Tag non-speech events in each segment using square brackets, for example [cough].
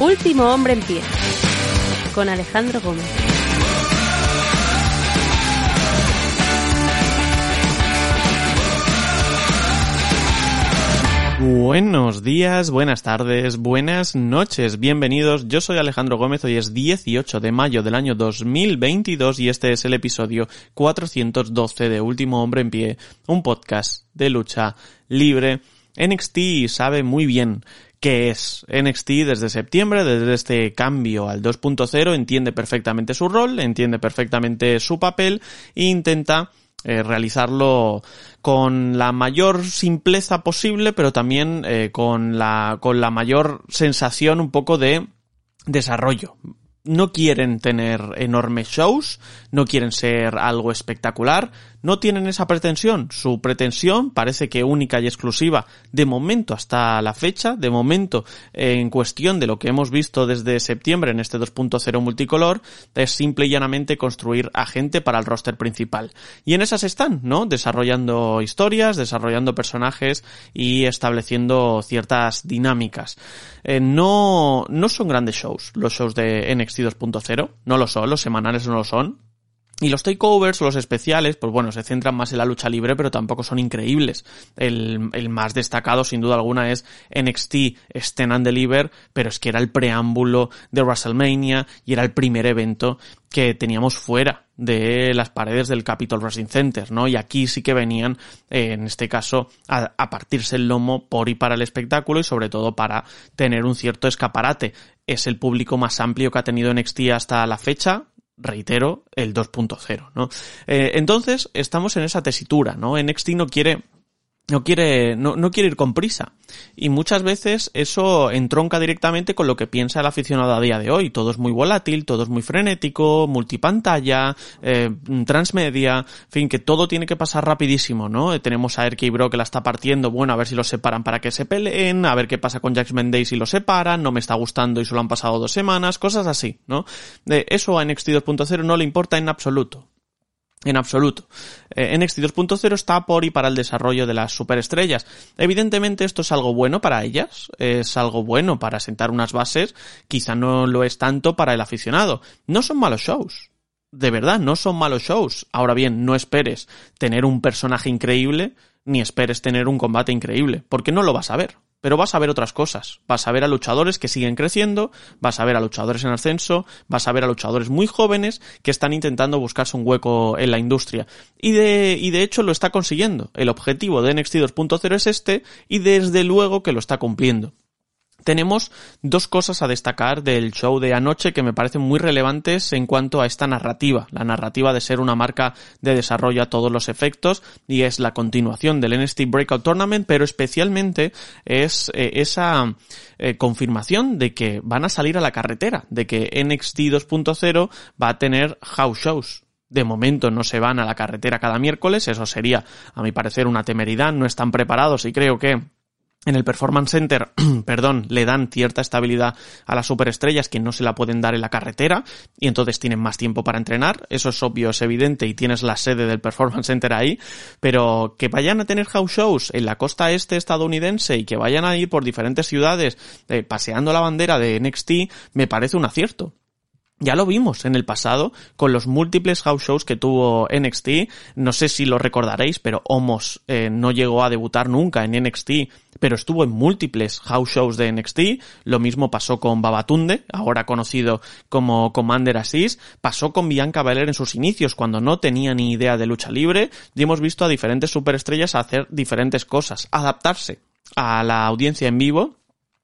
Último hombre en pie. Con Alejandro Gómez. Buenos días, buenas tardes, buenas noches, bienvenidos. Yo soy Alejandro Gómez, hoy es 18 de mayo del año 2022 y este es el episodio 412 de Último Hombre en Pie, un podcast de lucha libre. NXT sabe muy bien qué es NXT desde septiembre, desde este cambio al 2.0, entiende perfectamente su rol, entiende perfectamente su papel e intenta eh, realizarlo con la mayor simpleza posible, pero también eh, con la con la mayor sensación un poco de desarrollo. No quieren tener enormes shows, no quieren ser algo espectacular, no tienen esa pretensión. Su pretensión parece que única y exclusiva de momento hasta la fecha, de momento en cuestión de lo que hemos visto desde septiembre en este 2.0 multicolor, es simple y llanamente construir a gente para el roster principal. Y en esas están, ¿no? Desarrollando historias, desarrollando personajes y estableciendo ciertas dinámicas. Eh, no, no son grandes shows los shows de NXT 2.0, no lo son, los semanales no lo son, y los takeovers o los especiales, pues bueno, se centran más en la lucha libre, pero tampoco son increíbles. El, más destacado, sin duda alguna, es NXT Stand and Deliver, pero es que era el preámbulo de WrestleMania y era el primer evento que teníamos fuera de las paredes del Capitol Wrestling Center, ¿no? Y aquí sí que venían, eh, en este caso, a, a, partirse el lomo por y para el espectáculo y sobre todo para tener un cierto escaparate. Es el público más amplio que ha tenido NXT hasta la fecha, reitero, el 2.0, ¿no? Eh, entonces, estamos en esa tesitura, ¿no? NXT no quiere no quiere, no, no, quiere ir con prisa. Y muchas veces eso entronca directamente con lo que piensa el aficionado a día de hoy. Todo es muy volátil, todo es muy frenético, multipantalla, eh, transmedia, en fin, que todo tiene que pasar rapidísimo, ¿no? Eh, tenemos a RK Bro que la está partiendo, bueno, a ver si lo separan para que se peleen, a ver qué pasa con Jax Day si lo separan, no me está gustando y solo han pasado dos semanas, cosas así, ¿no? De eso a NXT 2.0 no le importa en absoluto. En absoluto. Eh, NXT 2.0 está por y para el desarrollo de las superestrellas. Evidentemente esto es algo bueno para ellas, es algo bueno para sentar unas bases, quizá no lo es tanto para el aficionado. No son malos shows. De verdad, no son malos shows. Ahora bien, no esperes tener un personaje increíble, ni esperes tener un combate increíble, porque no lo vas a ver pero vas a ver otras cosas. Vas a ver a luchadores que siguen creciendo, vas a ver a luchadores en ascenso, vas a ver a luchadores muy jóvenes que están intentando buscarse un hueco en la industria. Y de, y de hecho lo está consiguiendo. El objetivo de NXT 2.0 es este y desde luego que lo está cumpliendo tenemos dos cosas a destacar del show de anoche que me parecen muy relevantes en cuanto a esta narrativa, la narrativa de ser una marca de desarrollo a todos los efectos y es la continuación del NXT Breakout Tournament, pero especialmente es eh, esa eh, confirmación de que van a salir a la carretera, de que NXT 2.0 va a tener house shows, de momento no se van a la carretera cada miércoles, eso sería, a mi parecer, una temeridad, no están preparados y creo que en el Performance Center, [clears throat] perdón, le dan cierta estabilidad a las superestrellas que no se la pueden dar en la carretera y entonces tienen más tiempo para entrenar. Eso es obvio, es evidente y tienes la sede del Performance Center ahí, pero que vayan a tener house shows en la costa este estadounidense y que vayan a ir por diferentes ciudades eh, paseando la bandera de NXT me parece un acierto. Ya lo vimos en el pasado con los múltiples house shows que tuvo NXT. No sé si lo recordaréis, pero Homos eh, no llegó a debutar nunca en NXT, pero estuvo en múltiples house shows de NXT. Lo mismo pasó con Babatunde, ahora conocido como Commander Assis. Pasó con Bianca Belair en sus inicios, cuando no tenía ni idea de lucha libre. Y hemos visto a diferentes superestrellas hacer diferentes cosas, adaptarse a la audiencia en vivo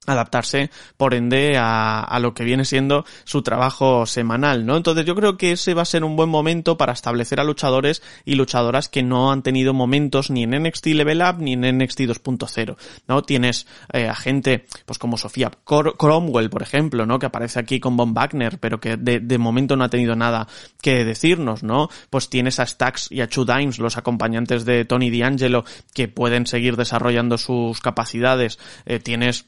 adaptarse, por ende, a, a, lo que viene siendo su trabajo semanal, ¿no? Entonces yo creo que ese va a ser un buen momento para establecer a luchadores y luchadoras que no han tenido momentos ni en NXT Level Up ni en NXT 2.0, ¿no? Tienes eh, a gente, pues como Sofía Cromwell, por ejemplo, ¿no? Que aparece aquí con Von Wagner, pero que de, de, momento no ha tenido nada que decirnos, ¿no? Pues tienes a Stax y a Chu Dimes, los acompañantes de Tony D'Angelo, que pueden seguir desarrollando sus capacidades, eh, tienes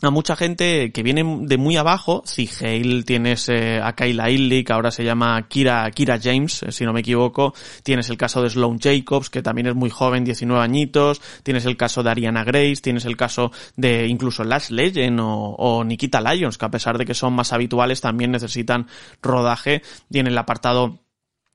a mucha gente que viene de muy abajo, Hale, tienes eh, a Kayla Illy, que ahora se llama Kira, Kira James, eh, si no me equivoco, tienes el caso de Sloane Jacobs, que también es muy joven, 19 añitos, tienes el caso de Ariana Grace, tienes el caso de incluso Lash Legend o, o Nikita Lyons, que a pesar de que son más habituales también necesitan rodaje, en el apartado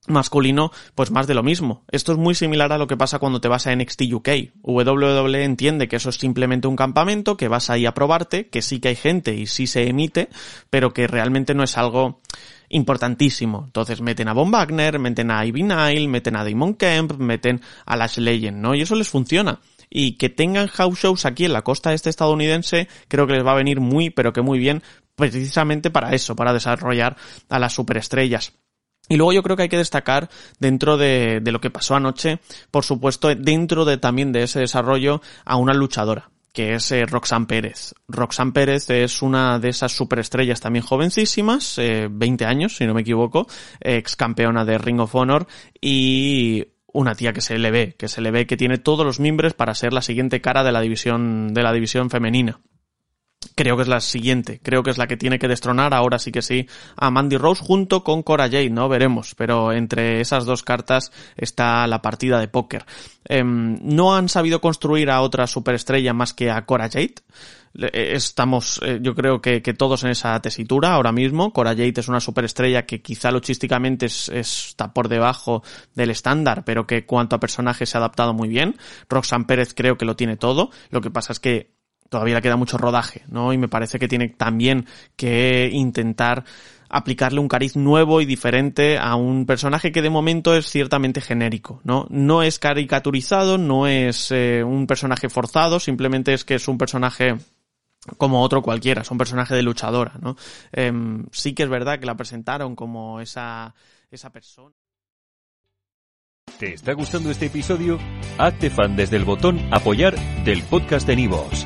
masculino, pues más de lo mismo. Esto es muy similar a lo que pasa cuando te vas a NXT UK. WWE entiende que eso es simplemente un campamento, que vas ahí a probarte, que sí que hay gente y sí se emite, pero que realmente no es algo importantísimo. Entonces meten a Von Wagner, meten a Ivy Nile, meten a Damon Kemp, meten a Lash Legend, ¿no? Y eso les funciona. Y que tengan house shows aquí en la costa este estadounidense, creo que les va a venir muy, pero que muy bien, precisamente para eso, para desarrollar a las superestrellas. Y luego yo creo que hay que destacar dentro de, de, lo que pasó anoche, por supuesto, dentro de también de ese desarrollo a una luchadora que es eh, Roxanne Pérez. Roxanne Pérez es una de esas superestrellas también jovencísimas, eh, 20 años, si no me equivoco, ex campeona de Ring of Honor y una tía que se le ve, que se le ve que tiene todos los mimbres para ser la siguiente cara de la división, de la división femenina creo que es la siguiente, creo que es la que tiene que destronar ahora sí que sí a Mandy Rose junto con Cora Jade, ¿no? Veremos, pero entre esas dos cartas está la partida de póker. Eh, no han sabido construir a otra superestrella más que a Cora Jade. Eh, estamos, eh, yo creo que, que, todos en esa tesitura ahora mismo. Cora Jade es una superestrella que quizá logísticamente es, está por debajo del estándar, pero que cuanto a personaje se ha adaptado muy bien. Roxanne Pérez creo que lo tiene todo. Lo que pasa es que todavía le queda mucho rodaje, ¿no? Y me parece que tiene también que intentar aplicarle un cariz nuevo y diferente a un personaje que de momento es ciertamente genérico, ¿no? No es caricaturizado, no es eh, un personaje forzado, simplemente es que es un personaje como otro cualquiera, es un personaje de luchadora, ¿no? Eh, sí que es verdad que la presentaron como esa, esa persona. ¿Te está gustando este episodio? Hazte fan desde el botón apoyar del podcast de Nivos.